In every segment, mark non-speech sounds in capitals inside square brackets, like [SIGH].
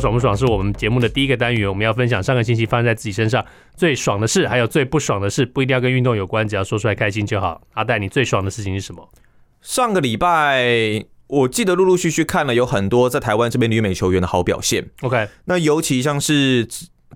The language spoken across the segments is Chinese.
爽不爽是我们节目的第一个单元，我们要分享上个星期发生在自己身上最爽的事，还有最不爽的事，不一定要跟运动有关，只要说出来开心就好。阿戴，你最爽的事情是什么？上个礼拜我记得陆陆续续看了有很多在台湾这边女美球员的好表现。OK，那尤其像是。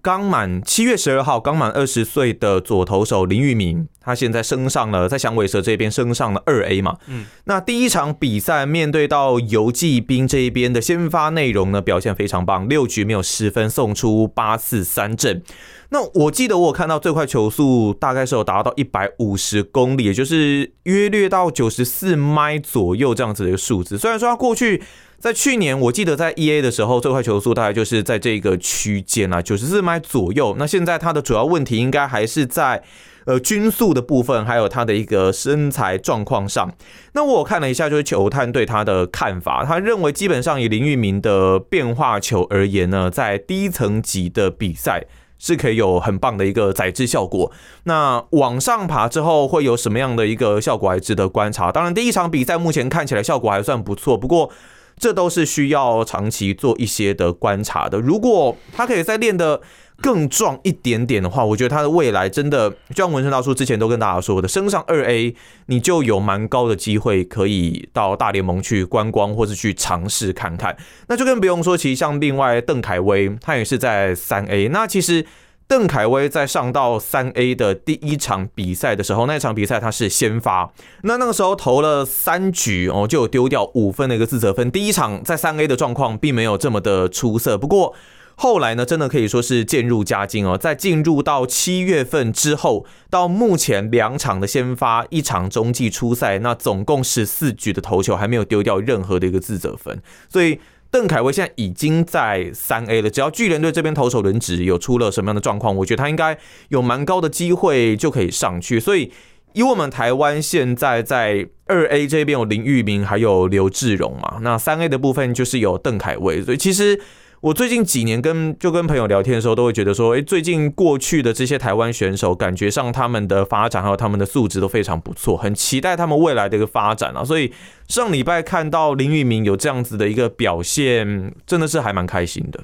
刚满七月十二号，刚满二十岁的左投手林玉明，他现在升上了在响尾蛇这边升上了二 A 嘛。嗯，那第一场比赛面对到游骑兵这一边的先发内容呢，表现非常棒，六局没有失分，送出八次三振。那我记得我有看到最快球速大概是有达到一百五十公里，也就是约略到九十四迈左右这样子的一个数字。虽然说他过去。在去年，我记得在 EA 的时候，最快球速大概就是在这个区间啊，九十四迈左右。那现在它的主要问题应该还是在呃均速的部分，还有他的一个身材状况上。那我看了一下，就是球探对他的看法，他认为基本上以林玉明的变化球而言呢，在低层级的比赛是可以有很棒的一个载质效果。那往上爬之后会有什么样的一个效果，还值得观察。当然，第一场比赛目前看起来效果还算不错，不过。这都是需要长期做一些的观察的。如果他可以再练得更壮一点点的话，我觉得他的未来真的，就像文生大叔之前都跟大家说的，升上二 A，你就有蛮高的机会可以到大联盟去观光，或是去尝试看看。那就更不用说，其实像另外邓凯威，他也是在三 A。那其实。邓凯威在上到三 A 的第一场比赛的时候，那场比赛他是先发，那那个时候投了三局哦，就有丢掉五分的一个自责分。第一场在三 A 的状况并没有这么的出色，不过后来呢，真的可以说是渐入佳境哦。在进入到七月份之后，到目前两场的先发，一场中继出赛，那总共十四局的投球还没有丢掉任何的一个自责分，所以。邓凯威现在已经在三 A 了，只要巨人队这边投手轮值有出了什么样的状况，我觉得他应该有蛮高的机会就可以上去。所以以我们台湾现在在二 A 这边有林玉明，还有刘志荣嘛，那三 A 的部分就是有邓凯威，所以其实。我最近几年跟就跟朋友聊天的时候，都会觉得说，诶，最近过去的这些台湾选手，感觉上他们的发展还有他们的素质都非常不错，很期待他们未来的一个发展啊。所以上礼拜看到林玉明有这样子的一个表现，真的是还蛮开心的。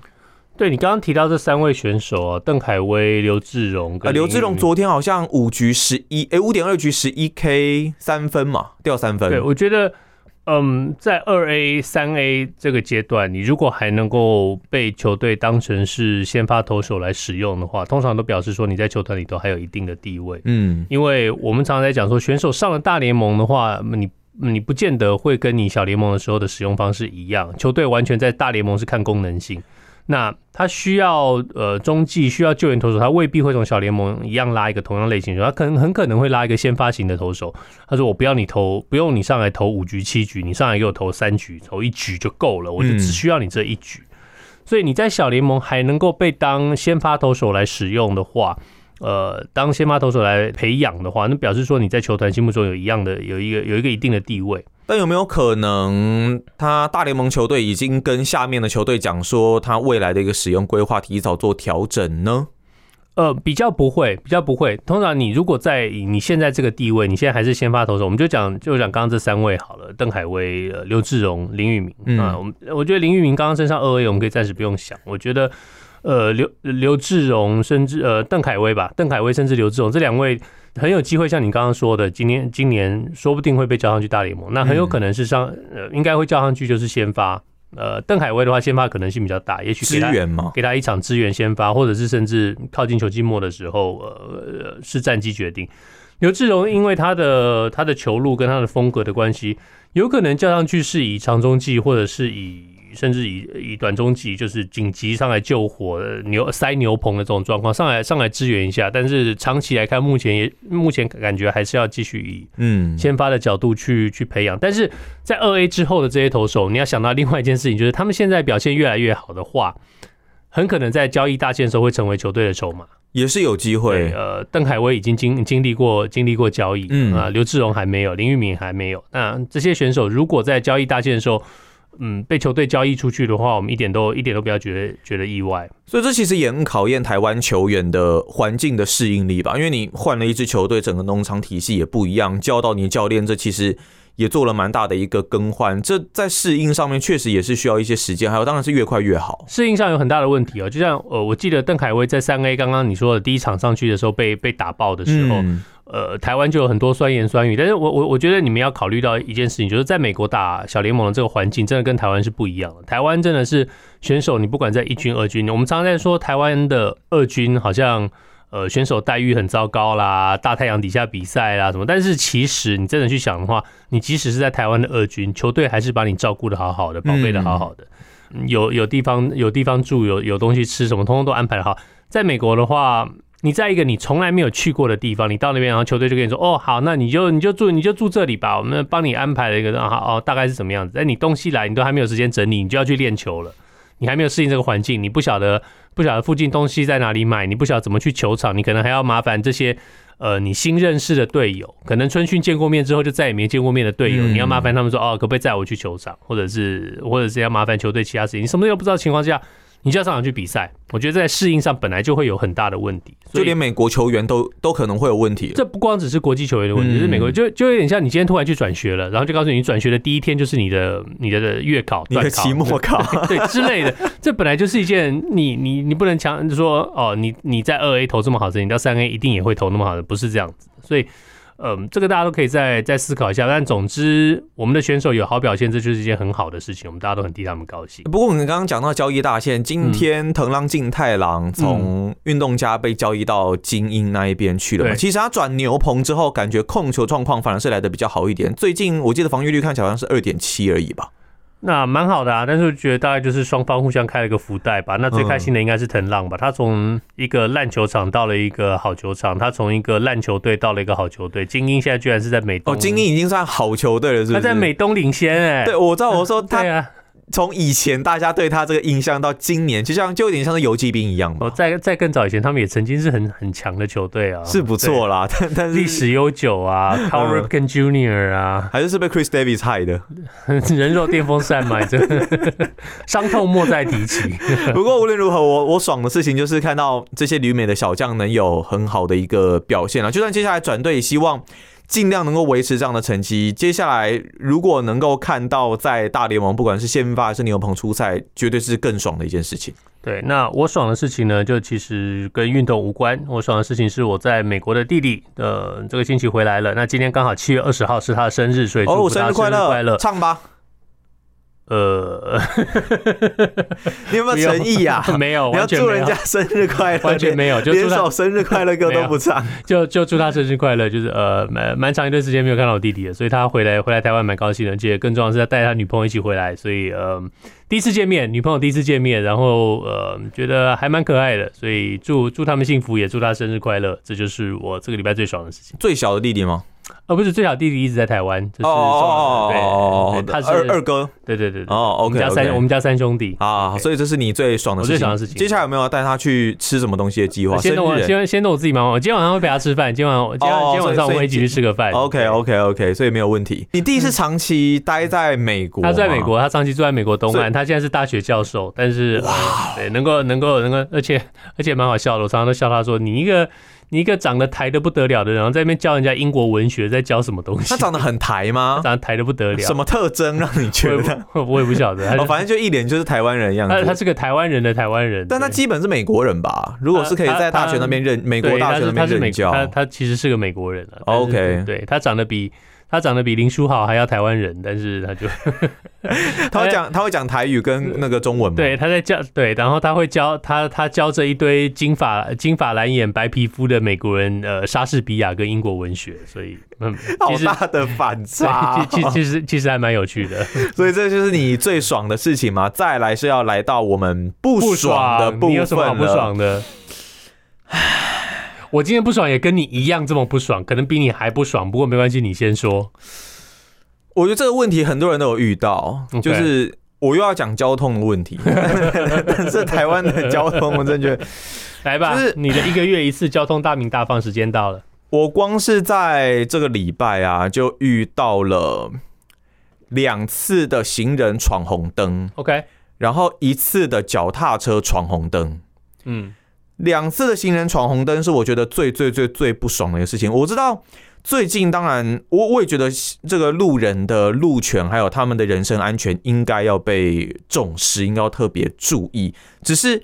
对，你刚刚提到这三位选手啊，邓凯威、刘志荣，呃，刘志荣昨天好像五局十一，哎，五点二局十一 K 三分嘛，掉三分。对，我觉得。嗯，在二 A、三 A 这个阶段，你如果还能够被球队当成是先发投手来使用的话，通常都表示说你在球团里头还有一定的地位。嗯，因为我们常常在讲说，选手上了大联盟的话，你你不见得会跟你小联盟的时候的使用方式一样，球队完全在大联盟是看功能性。那他需要呃中继需要救援投手，他未必会从小联盟一样拉一个同样类型的，他可能很可能会拉一个先发型的投手。他说：“我不要你投，不用你上来投五局七局，你上来给我投三局，投一局就够了，我就只需要你这一局。嗯”所以你在小联盟还能够被当先发投手来使用的话，呃，当先发投手来培养的话，那表示说你在球团心目中有一样的有一个有一个一定的地位。但有没有可能，他大联盟球队已经跟下面的球队讲说，他未来的一个使用规划提早做调整呢？呃，比较不会，比较不会。通常你如果在你现在这个地位，你现在还是先发投手，我们就讲就讲刚刚这三位好了，邓凯威、刘志荣、林玉明。嗯，我们我觉得林玉明刚刚身上二 A，我们可以暂时不用想。我觉得，呃，刘刘志荣甚至呃邓凯威吧，邓凯威甚至刘志荣这两位。很有机会，像你刚刚说的，今年今年说不定会被叫上去大联盟，那很有可能是上呃，应该会叫上去就是先发。呃，邓海威的话，先发可能性比较大，也许支援嘛，给他一场支援先发，或者是甚至靠近球季末的时候，呃，是战绩决定。刘志荣因为他的他的球路跟他的风格的关系，有可能叫上去是以长中继或者是以。甚至以以短中期就是紧急上来救火、牛塞牛棚的这种状况上来上来支援一下，但是长期来看，目前也目前感觉还是要继续以嗯先发的角度去去培养。但是在二 A 之后的这些投手，你要想到另外一件事情，就是他们现在表现越来越好的话，很可能在交易大限的时候会成为球队的筹码。也是有机会。呃，邓凯威已经经经历过经历过交易，嗯啊，刘志荣还没有，林玉敏还没有。那这些选手如果在交易大限的时候，嗯，被球队交易出去的话，我们一点都一点都不要觉得觉得意外。所以这其实也很考验台湾球员的环境的适应力吧，因为你换了一支球队，整个农场体系也不一样，教到你教练，这其实也做了蛮大的一个更换。这在适应上面确实也是需要一些时间，还有当然是越快越好。适应上有很大的问题哦，就像呃，我记得邓凯威在三 A 刚刚你说的第一场上去的时候被被打爆的时候。嗯呃，台湾就有很多酸言酸语，但是我我我觉得你们要考虑到一件事情，就是在美国打小联盟的这个环境，真的跟台湾是不一样的。台湾真的是选手，你不管在一军、二军，我们常常在说台湾的二军好像呃选手待遇很糟糕啦，大太阳底下比赛啦什么，但是其实你真的去想的话，你即使是在台湾的二军，球队还是把你照顾的好好的，宝贝的好好的，有有地方有地方住，有有东西吃，什么通通都安排得好。在美国的话。你在一个你从来没有去过的地方，你到那边，然后球队就跟你说：“哦，好，那你就你就住你就住这里吧，我们帮你安排了一个，好哦，大概是什么样子？哎，你东西来，你都还没有时间整理，你就要去练球了，你还没有适应这个环境，你不晓得不晓得附近东西在哪里买，你不晓得怎么去球场，你可能还要麻烦这些呃你新认识的队友，可能春训见过面之后就再也没见过面的队友，嗯、你要麻烦他们说：哦，可不可以载我去球场，或者是或者是要麻烦球队其他事情，你什么都不知道的情况下。”你就要上场去比赛，我觉得在适应上本来就会有很大的问题，就连美国球员都都可能会有问题。这不光只是国际球员的问题，嗯、是美国就就有点像你今天突然去转学了，然后就告诉你，你转学的第一天就是你的你的月考、你的期末考对，[LAUGHS] 对之类的。这本来就是一件你你你不能强说哦，你你在二 A 投这么好的，你到三 A 一定也会投那么好的，不是这样子，所以。嗯，这个大家都可以再再思考一下。但总之，我们的选手有好表现，这就是一件很好的事情。我们大家都很替他们高兴。不过，我们刚刚讲到交易大限，今天藤浪晋太郎从运动家被交易到精英那一边去了嘛。其实他转牛棚之后，感觉控球状况反而是来的比较好一点。最近我记得防御率看起来好像是二点七而已吧。那蛮好的啊，但是我觉得大概就是双方互相开了一个福袋吧。那最开心的应该是藤浪吧，他从一个烂球场到了一个好球场，他从一个烂球队到了一个好球队。精英现在居然是在美东，哦，精英已经算好球队了，是不是？他在美东领先哎、欸。对，我知道，我说他。[LAUGHS] 对啊。从以前大家对他这个印象到今年，就像就有点像是游骑兵一样嘛。哦，在在更早以前，他们也曾经是很很强的球队啊，是不错啦。但但是历史悠久啊，Cal Ripken Jr. 啊，还是是被 Chris Davis 害的，[LAUGHS] 人肉电风扇嘛，这 [LAUGHS] 伤痛莫再提起。[LAUGHS] 不过无论如何，我我爽的事情就是看到这些旅美的小将能有很好的一个表现啊。就算接下来转队，希望。尽量能够维持这样的成绩。接下来，如果能够看到在大联盟，不管是先发还是牛棚出赛，绝对是更爽的一件事情。对，那我爽的事情呢，就其实跟运动无关。我爽的事情是我在美国的弟弟的这个星期回来了。那今天刚好七月二十号是他的生日，所以祝福他生日快乐，唱吧。呃，[LAUGHS] 你有没有诚意呀？[LAUGHS] 没有，你要祝人家生日快乐，完全没有，就连首生日快乐歌都不唱，[LAUGHS] 就就祝他生日快乐。就是呃，蛮蛮长一段时间没有看到我弟弟了，所以他回来回来台湾蛮高兴的，而且更重要的是他带他女朋友一起回来，所以呃，第一次见面，女朋友第一次见面，然后呃，觉得还蛮可爱的，所以祝祝他们幸福，也祝他生日快乐。这就是我这个礼拜最爽的事情。最小的弟弟吗？哦，不是，最小弟弟一直在台湾，就是哦，哦哦，他是二二哥，对对对，哦，OK，我们家三我们家三兄弟啊，所以这是你最爽的事情，最爽的事情。接下来有没有要带他去吃什么东西的计划？先等我，先先等我自己忙。我今天晚上会陪他吃饭，今晚今晚今天晚上我们一起去吃个饭。OK OK OK，所以没有问题。你弟是长期待在美国，他在美国，他长期住在美国东岸，他现在是大学教授，但是哇，对，能够能够能够，而且而且蛮好笑的，我常常都笑他说你一个。你一个长得台的不得了的人，然后在那边教人家英国文学，在教什么东西？他长得很台吗？[LAUGHS] 长得台的不得了。什么特征让你觉得？我，我也不晓得。[LAUGHS] 哦，反正就一脸就是台湾人样子。他他是个台湾人的台湾人，但他基本是美国人吧？如果是可以在大学那边任美国大学那边任教，他他其实是个美国人了。OK，对他长得比。他长得比林书豪还要台湾人，但是他就 [LAUGHS] 他会讲他会讲台语跟那个中文嘛？对，他在教对，然后他会教他他教着一堆金发金发蓝眼白皮肤的美国人，呃，莎士比亚跟英国文学，所以嗯，[LAUGHS] 好大的反差，其实其实其实还蛮有趣的，[LAUGHS] 所以这就是你最爽的事情嘛？再来是要来到我们不爽的部分了，你有什么好不爽的？[SIGHS] 我今天不爽也跟你一样这么不爽，可能比你还不爽。不过没关系，你先说。我觉得这个问题很多人都有遇到.就是我又要讲交通的问题，[LAUGHS] 但是台湾的交通，我真的觉得，[LAUGHS] 来吧，就是你的一个月一次交通大鸣大放时间到了。我光是在这个礼拜啊，就遇到了两次的行人闯红灯，OK，然后一次的脚踏车闯红灯，嗯，两次的行人闯红灯是我觉得最最最最不爽的一个事情。我知道。最近当然，我我也觉得这个路人的路权还有他们的人身安全应该要被重视，应该要特别注意。只是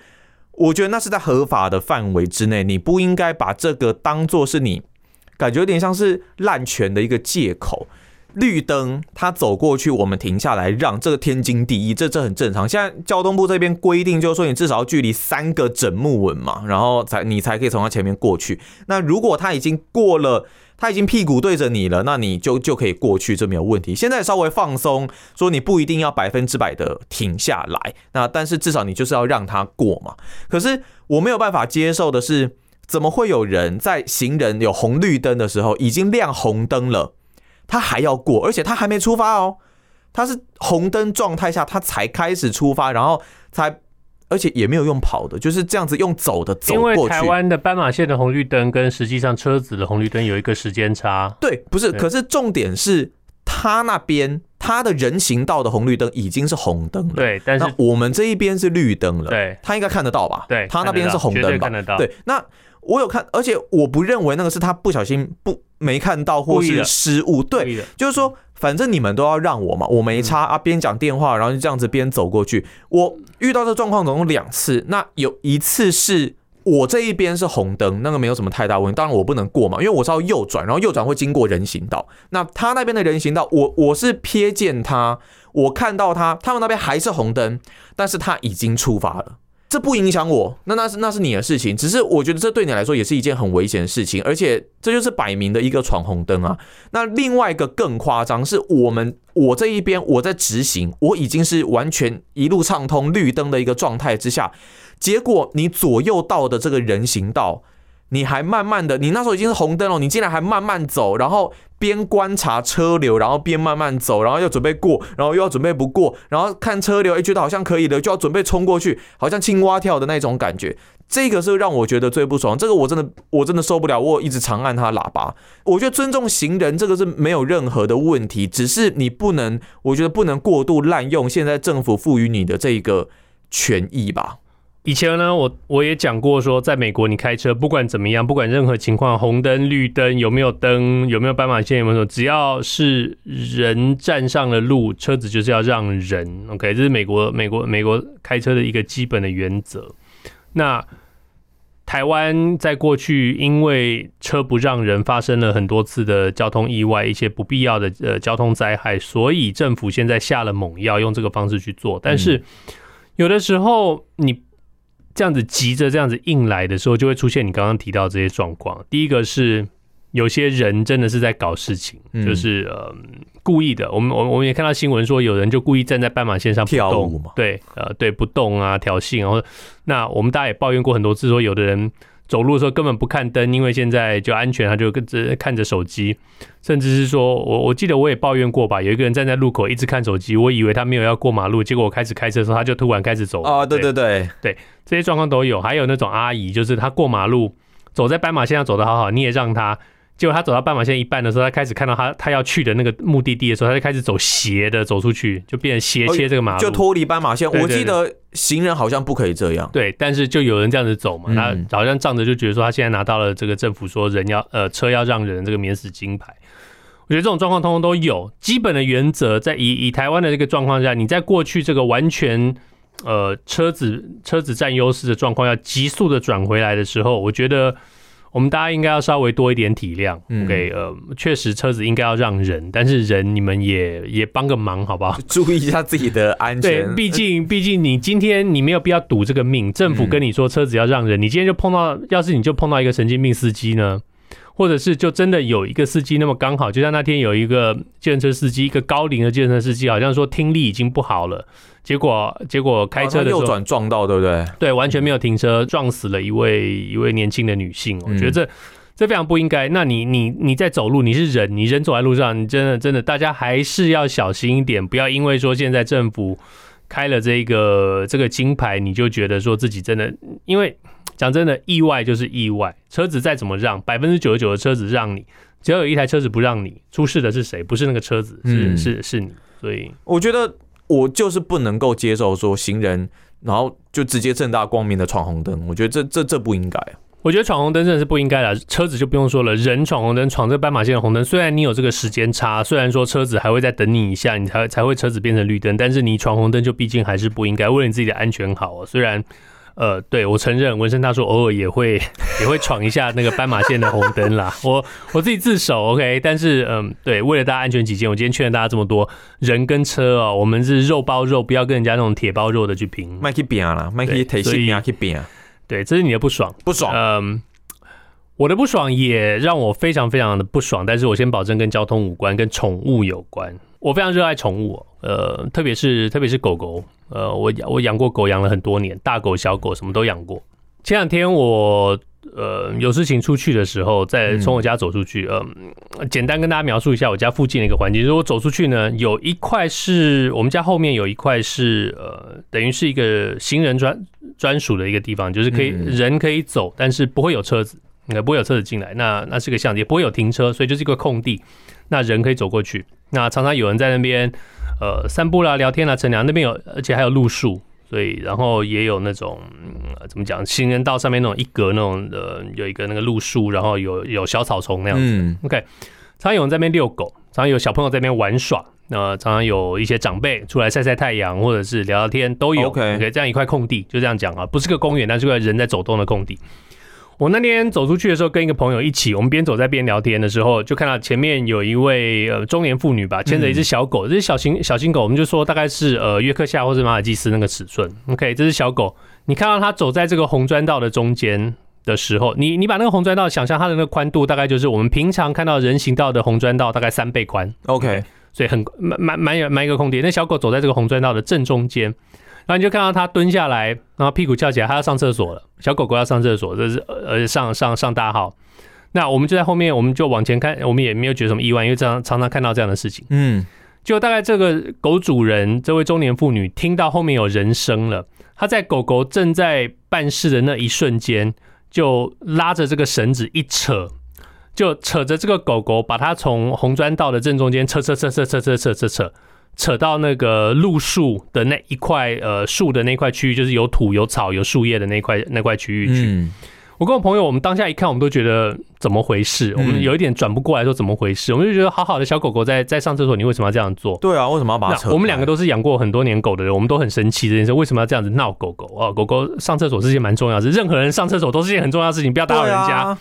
我觉得那是在合法的范围之内，你不应该把这个当做是你感觉有点像是滥权的一个借口。绿灯他走过去，我们停下来让，这个天经地义，这这很正常。现在交通部这边规定就是说，你至少要距离三个整木纹嘛，然后才你才可以从他前面过去。那如果他已经过了。他已经屁股对着你了，那你就就可以过去，这没有问题。现在稍微放松，说你不一定要百分之百的停下来，那但是至少你就是要让他过嘛。可是我没有办法接受的是，怎么会有人在行人有红绿灯的时候，已经亮红灯了，他还要过，而且他还没出发哦，他是红灯状态下他才开始出发，然后才。而且也没有用跑的，就是这样子用走的走过去。因为台湾的斑马线的红绿灯跟实际上车子的红绿灯有一个时间差。对，不是，可是重点是他那边他的人行道的红绿灯已经是红灯了。对，但是我们这一边是绿灯了。对，他应该看得到吧？对，他那边是红灯吧？看得到。对，那我有看，而且我不认为那个是他不小心不没看到或是失误。对，就是说。反正你们都要让我嘛，我没差啊。边讲电话，然后就这样子边走过去。我遇到这状况总共两次，那有一次是我这一边是红灯，那个没有什么太大问题。当然我不能过嘛，因为我是要右转，然后右转会经过人行道。那他那边的人行道，我我是瞥见他，我看到他，他们那边还是红灯，但是他已经出发了。这不影响我，那那是那是你的事情。只是我觉得这对你来说也是一件很危险的事情，而且这就是摆明的一个闯红灯啊。那另外一个更夸张是我们我这一边我在直行，我已经是完全一路畅通绿灯的一个状态之下，结果你左右道的这个人行道。你还慢慢的，你那时候已经是红灯了，你竟然还慢慢走，然后边观察车流，然后边慢慢走，然后又准备过，然后又要准备不过，然后看车流，哎，觉得好像可以了，就要准备冲过去，好像青蛙跳的那种感觉。这个是让我觉得最不爽，这个我真的我真的受不了，我一直长按他喇叭。我觉得尊重行人这个是没有任何的问题，只是你不能，我觉得不能过度滥用现在政府赋予你的这个权益吧。以前呢，我我也讲过说，在美国你开车不管怎么样，不管任何情况，红灯、绿灯有没有灯，有没有斑马线，有没有，只要是人站上了路，车子就是要让人。OK，这是美国美国美国开车的一个基本的原则。那台湾在过去因为车不让人，发生了很多次的交通意外，一些不必要的呃交通灾害，所以政府现在下了猛药，用这个方式去做。但是有的时候你。这样子急着这样子硬来的时候，就会出现你刚刚提到这些状况。第一个是有些人真的是在搞事情，嗯、就是呃故意的。我们我我们也看到新闻说，有人就故意站在斑马线上不动，跳舞嘛，对，呃对不动啊挑衅，然后那我们大家也抱怨过很多次，说有的人。走路的时候根本不看灯，因为现在就安全，他就跟着看着手机，甚至是说我我记得我也抱怨过吧，有一个人站在路口一直看手机，我以为他没有要过马路，结果我开始开车的时候，他就突然开始走。啊，对对对对，这些状况都有，还有那种阿姨，就是她过马路走在斑马线上走的好好，你也让他。结果他走到斑马线一半的时候，他开始看到他他要去的那个目的地的时候，他就开始走斜的走出去，就变成斜切这个马路，就脱离斑马线。我记得行人好像不可以这样。对，但是就有人这样子走嘛，他好像仗着就觉得说他现在拿到了这个政府说人要呃车要让人这个免死金牌。我觉得这种状况通通都有。基本的原则在以以台湾的这个状况下，你在过去这个完全呃车子车子占优势的状况要急速的转回来的时候，我觉得。我们大家应该要稍微多一点体谅，OK？呃，确实车子应该要让人，但是人你们也也帮个忙，好不好？[LAUGHS] 注意一下自己的安全。对，毕竟毕竟你今天你没有必要赌这个命，政府跟你说车子要让人，你今天就碰到，要是你就碰到一个神经病司机呢？或者是就真的有一个司机那么刚好，就像那天有一个计程车司机，一个高龄的计程车司机，好像说听力已经不好了，结果结果开车的时候、哦、右转撞到，对不对？对，完全没有停车，撞死了一位一位年轻的女性。我觉得这、嗯、这非常不应该。那你你你在走路，你是人，你人走在路上，你真的真的，大家还是要小心一点，不要因为说现在政府。开了这个这个金牌，你就觉得说自己真的，因为 [TSK] 讲真的，意外就是意外，车子再怎么让，百分之九十九的车子让你，只要有一台车子不让你，出事的是谁？不是那个车子，是、嗯、是是你。所以我觉得我就是不能够接受说行人，然后就直接正大光明的闯红灯，我觉得这这这不应该。我觉得闯红灯真的是不应该的，车子就不用说了，人闯红灯闯这个斑马线的红灯，虽然你有这个时间差，虽然说车子还会再等你一下，你才才会车子变成绿灯，但是你闯红灯就毕竟还是不应该，为了你自己的安全好哦。虽然，呃，对我承认，文生大叔偶尔也会 [LAUGHS] 也会闯一下那个斑马线的红灯啦，[LAUGHS] 我我自己自首，OK，但是嗯、呃，对，为了大家安全起见，我今天劝大家这么多人跟车哦，我们是肉包肉，不要跟人家那种铁包肉的去拼，麦去拼啦，麦去提心命去拼。对，这是你的不爽，不爽。嗯，我的不爽也让我非常非常的不爽。但是我先保证跟交通无关，跟宠物有关。我非常热爱宠物，呃，特别是特别是狗狗。呃，我我养过狗，养了很多年，大狗小狗什么都养过。前两天我呃有事情出去的时候，在从我家走出去，嗯、呃，简单跟大家描述一下我家附近的一个环境。如果走出去呢，有一块是我们家后面有一块是呃，等于是一个行人专专属的一个地方，就是可以人可以走，但是不会有车子，应该不会有车子进来。那那是个巷子，也不会有停车，所以就是一个空地，那人可以走过去。那常常有人在那边呃散步啦、聊天啦、乘凉。那边有，而且还有路树。所以，然后也有那种、嗯、怎么讲，行人道上面那种一格那种的，有一个那个路树，然后有有小草丛那样子。嗯、OK，常常有人在那边遛狗，常常有小朋友在那边玩耍，那、呃、常常有一些长辈出来晒晒太阳，或者是聊聊天都有。OK，, okay 这样一块空地就这样讲啊，不是个公园，但是个人在走动的空地。我那天走出去的时候，跟一个朋友一起，我们边走在边聊天的时候，就看到前面有一位呃中年妇女吧，牵着一只小狗，这是小型小型狗，我们就说大概是呃约克夏或是马尔济斯那个尺寸。OK，这是小狗，你看到它走在这个红砖道的中间的时候，你你把那个红砖道想象它的那个宽度，大概就是我们平常看到人行道的红砖道大概三倍宽。OK，所以很蛮蛮蛮有蛮一个空地。那小狗走在这个红砖道的正中间。然后你就看到它蹲下来，然后屁股翘起来，它要上厕所了。小狗狗要上厕所，这是呃上上上大号。那我们就在后面，我们就往前看，我们也没有觉得什么意外，因为常常常看到这样的事情。嗯，就大概这个狗主人这位中年妇女听到后面有人声了，她在狗狗正在办事的那一瞬间，就拉着这个绳子一扯，就扯着这个狗狗，把它从红砖道的正中间扯扯扯扯扯扯扯扯扯。扯到那个路树的那一块，呃，树的那块区域，就是有土、有草、有树叶的那块那块区域去。嗯、我跟我朋友，我们当下一看，我们都觉得怎么回事？嗯、我们有一点转不过来，说怎么回事？我们就觉得好好的小狗狗在在上厕所，你为什么要这样做？对啊，为什么要把它扯？我们两个都是养过很多年狗的人，我们都很生气这件事，为什么要这样子闹狗狗啊？狗狗上厕所是件蛮重要的事，任何人上厕所都是件很重要的事情，不要打扰人家。啊、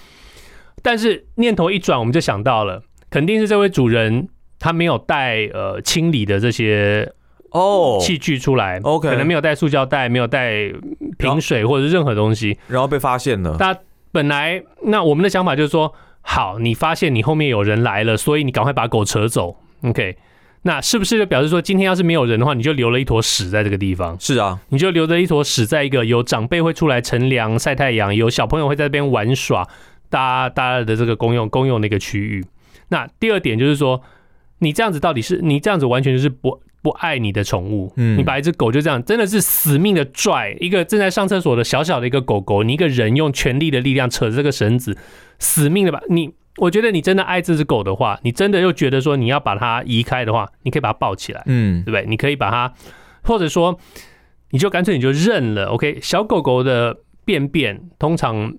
但是念头一转，我们就想到了，肯定是这位主人。他没有带呃清理的这些哦器具出来，OK，可能没有带塑胶袋，没有带瓶水或者是任何东西，然后被发现了。那本来那我们的想法就是说，好，你发现你后面有人来了，所以你赶快把狗扯走，OK？那是不是就表示说，今天要是没有人的话，你就留了一坨屎在这个地方？是啊，你就留着一坨屎在一个有长辈会出来乘凉晒太阳，有小朋友会在这边玩耍，大家大家的这个公用公用的一个区域。那第二点就是说。你这样子到底是你这样子完全就是不不爱你的宠物，嗯，你把一只狗就这样真的是死命的拽一个正在上厕所的小小的一个狗狗，你一个人用全力的力量扯着这个绳子，死命的把你，我觉得你真的爱这只狗的话，你真的又觉得说你要把它移开的话，你可以把它抱起来，嗯，对不对？你可以把它，或者说你就干脆你就认了，OK？小狗狗的便便通常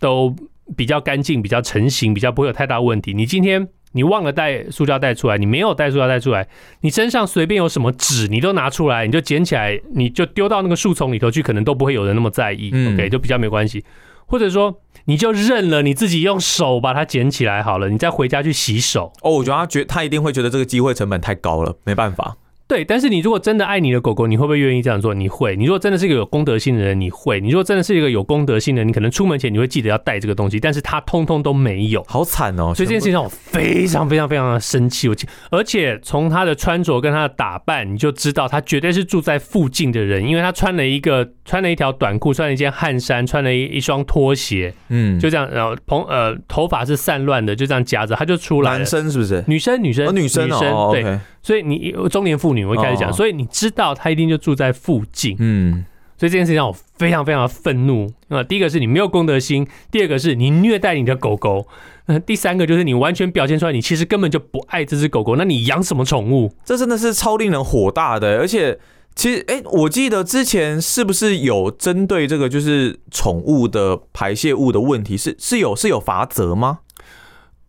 都比较干净，比较成型，比较不会有太大问题。你今天。你忘了带塑胶袋出来，你没有带塑胶袋出来，你身上随便有什么纸，你都拿出来，你就捡起来，你就丢到那个树丛里头去，可能都不会有人那么在意，嗯，OK，就比较没关系。或者说，你就认了，你自己用手把它捡起来好了，你再回家去洗手。哦，我觉得他觉他一定会觉得这个机会成本太高了，没办法。对，但是你如果真的爱你的狗狗，你会不会愿意这样做？你会。你如果真的是一个有公德心的人，你会。你如果真的是一个有公德心的人，你可能出门前你会记得要带这个东西，但是他通通都没有，好惨哦！所以这件事情让我非常非常非常的生气。我而且从他的穿着跟他的打扮，你就知道他绝对是住在附近的人，因为他穿了一个穿了一条短裤，穿了一件汗衫，穿了一一双拖鞋，嗯，就这样，然后蓬呃头发是散乱的，就这样夹着他就出来。男生是不是？女生女生、哦、女生女生、哦、对。Okay. 所以你中年妇女我一开始讲，所以你知道她一定就住在附近，嗯，所以这件事情让我非常非常的愤怒啊！第一个是你没有公德心，第二个是你虐待你的狗狗，那第三个就是你完全表现出来你其实根本就不爱这只狗狗，那你养什么宠物？这真的是超令人火大的，而且。其实，哎，我记得之前是不是有针对这个就是宠物的排泄物的问题，是是有是有罚则吗？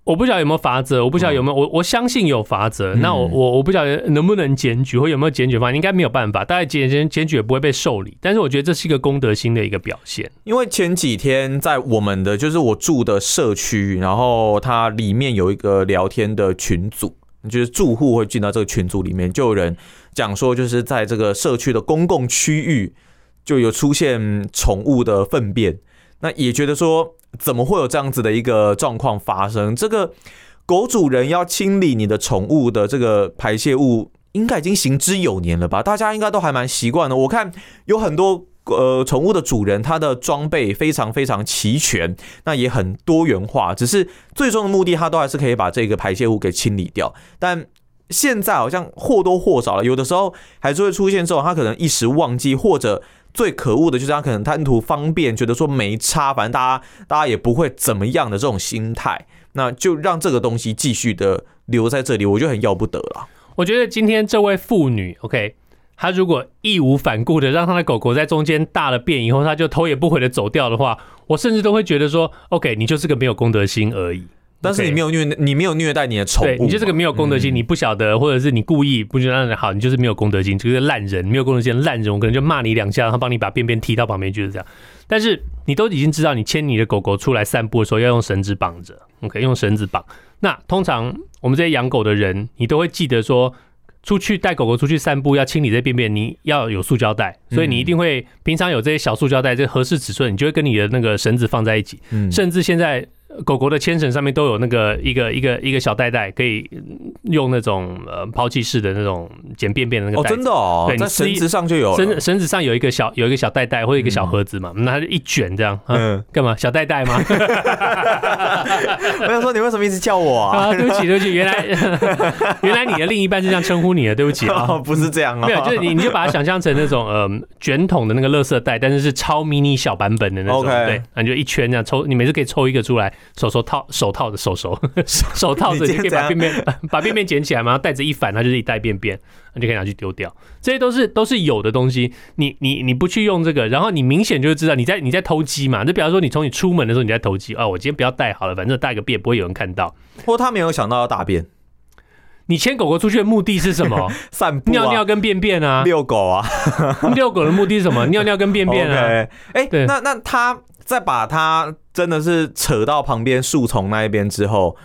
我不晓得有没有法则，我不晓得有没有，我我相信有法则。那我我我不晓得能不能检举，或有没有检举方案，应该没有办法，大概检检检举也不会被受理。但是我觉得这是一个公德心的一个表现。因为前几天在我们的就是我住的社区，然后它里面有一个聊天的群组。就是住户会进到这个群组里面，就有人讲说，就是在这个社区的公共区域就有出现宠物的粪便，那也觉得说，怎么会有这样子的一个状况发生？这个狗主人要清理你的宠物的这个排泄物，应该已经行之有年了吧？大家应该都还蛮习惯的。我看有很多。呃，宠物的主人他的装备非常非常齐全，那也很多元化。只是最终的目的，他都还是可以把这个排泄物给清理掉。但现在好像或多或少了，有的时候还是会出现这种，他可能一时忘记，或者最可恶的就是他可能贪图方便，觉得说没差，反正大家大家也不会怎么样的这种心态，那就让这个东西继续的留在这里，我就很要不得了。我觉得今天这位妇女，OK。她如果义无反顾的让她的狗狗在中间大了便以后，她就头也不回的走掉的话，我甚至都会觉得说，OK，你就是个没有公德心而已。但是你没有虐，你没有虐待你的宠物，你就是个没有公德心，你不晓得，或者是你故意不觉得让人好，你就是没有公德心，就是烂人，没有公德心烂人，我可能就骂你两下，然后帮你把便便踢到旁边去，就是这样。但是你都已经知道，你牵你的狗狗出来散步的时候要用绳子绑着，OK，用绳子绑。那通常我们这些养狗的人，你都会记得说。出去带狗狗出去散步要清理这便便，你要有塑胶袋，所以你一定会平常有这些小塑胶袋，这合适尺寸，你就会跟你的那个绳子放在一起，甚至现在。狗狗的牵绳上面都有那个一个一个一个小袋袋，可以用那种呃抛弃式的那种捡便便的那个袋子。哦，真的哦，对，在绳子上就有，绳绳子上有一个小有一个小袋袋或者一个小盒子嘛，那它就一卷这样，嗯，干嘛？小袋袋吗？[LAUGHS] 我想说你为什么一直叫我啊？啊，对不起，对不起，原来 [LAUGHS] 原来你的另一半是这样称呼你的，对不起啊，[LAUGHS] 不是这样啊，没有，就是你你就把它想象成那种呃卷筒的那个垃圾袋，但是是超迷你小版本的那种，对，那你就一圈这样抽，你每次可以抽一个出来。手手套手套的手手手套子，你可以把便便 [LAUGHS] 把便便捡起来嘛，然后袋子一反，它就是一袋便便，那就可以拿去丢掉。这些都是都是有的东西，你你你不去用这个，然后你明显就知道你在你在偷鸡嘛。就比方说，你从你出门的时候你在偷鸡啊，我今天不要带好了，反正带个便不会有人看到。或他没有想到要大便。你牵狗狗出去的目的是什么？[LAUGHS] 散步、啊、尿尿跟便便啊，遛狗啊。[LAUGHS] 遛狗的目的是什么？尿尿跟便便啊。哎、okay. 欸，那那他再把它真的是扯到旁边树丛那一边之后，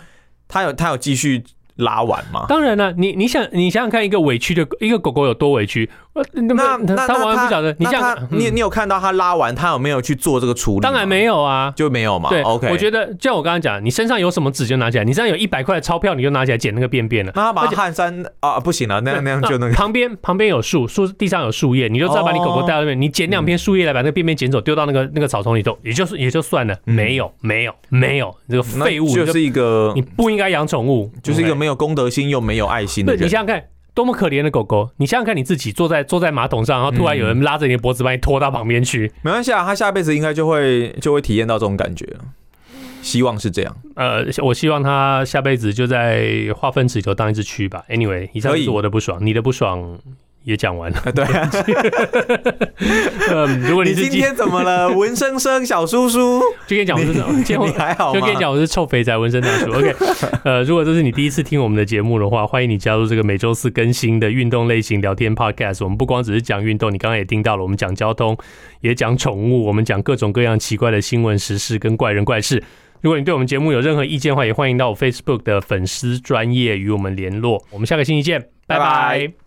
他有他有继续拉完吗？当然了，你你想你想想看，一个委屈的一个狗狗有多委屈。那那他完全不晓得，你这样，你你有看到他拉完，他有没有去做这个处理？当然没有啊，就没有嘛。对，OK。我觉得，就像我刚刚讲，你身上有什么纸就拿起来，你身上有一百块的钞票，你就拿起来捡那个便便了。那他把汗衫啊，不行了，那样那样就那个。旁边旁边有树，树地上有树叶，你就知道把你狗狗带到那边，你捡两片树叶来把那个便便捡走，丢到那个那个草丛里头，也就是也就算了。没有没有没有，这个废物就是一个你不应该养宠物，就是一个没有公德心又没有爱心的人。你想想看。多么可怜的狗狗！你想想看，你自己坐在坐在马桶上，然后突然有人拉着你的脖子把你拖到旁边去。没关系啊，他下辈子应该就会就会体验到这种感觉，希望是这样。呃，我希望他下辈子就在化粪池里头当一只蛆吧。Anyway，以上是我的不爽，你的不爽。也讲完了，对啊。[LAUGHS] 嗯，如果你，是你今天怎么了，[LAUGHS] 文生生小叔叔？就跟你讲我是，你还好吗？就跟你讲我是臭肥仔文生大叔。OK，[LAUGHS] 呃，如果这是你第一次听我们的节目的话，欢迎你加入这个每周四更新的运动类型聊天 Podcast。我们不光只是讲运动，你刚刚也听到了，我们讲交通，也讲宠物，我们讲各种各样奇怪的新闻时事跟怪人怪事。如果你对我们节目有任何意见的话，也欢迎到我 Facebook 的粉丝专业与我们联络。我们下个星期见。拜拜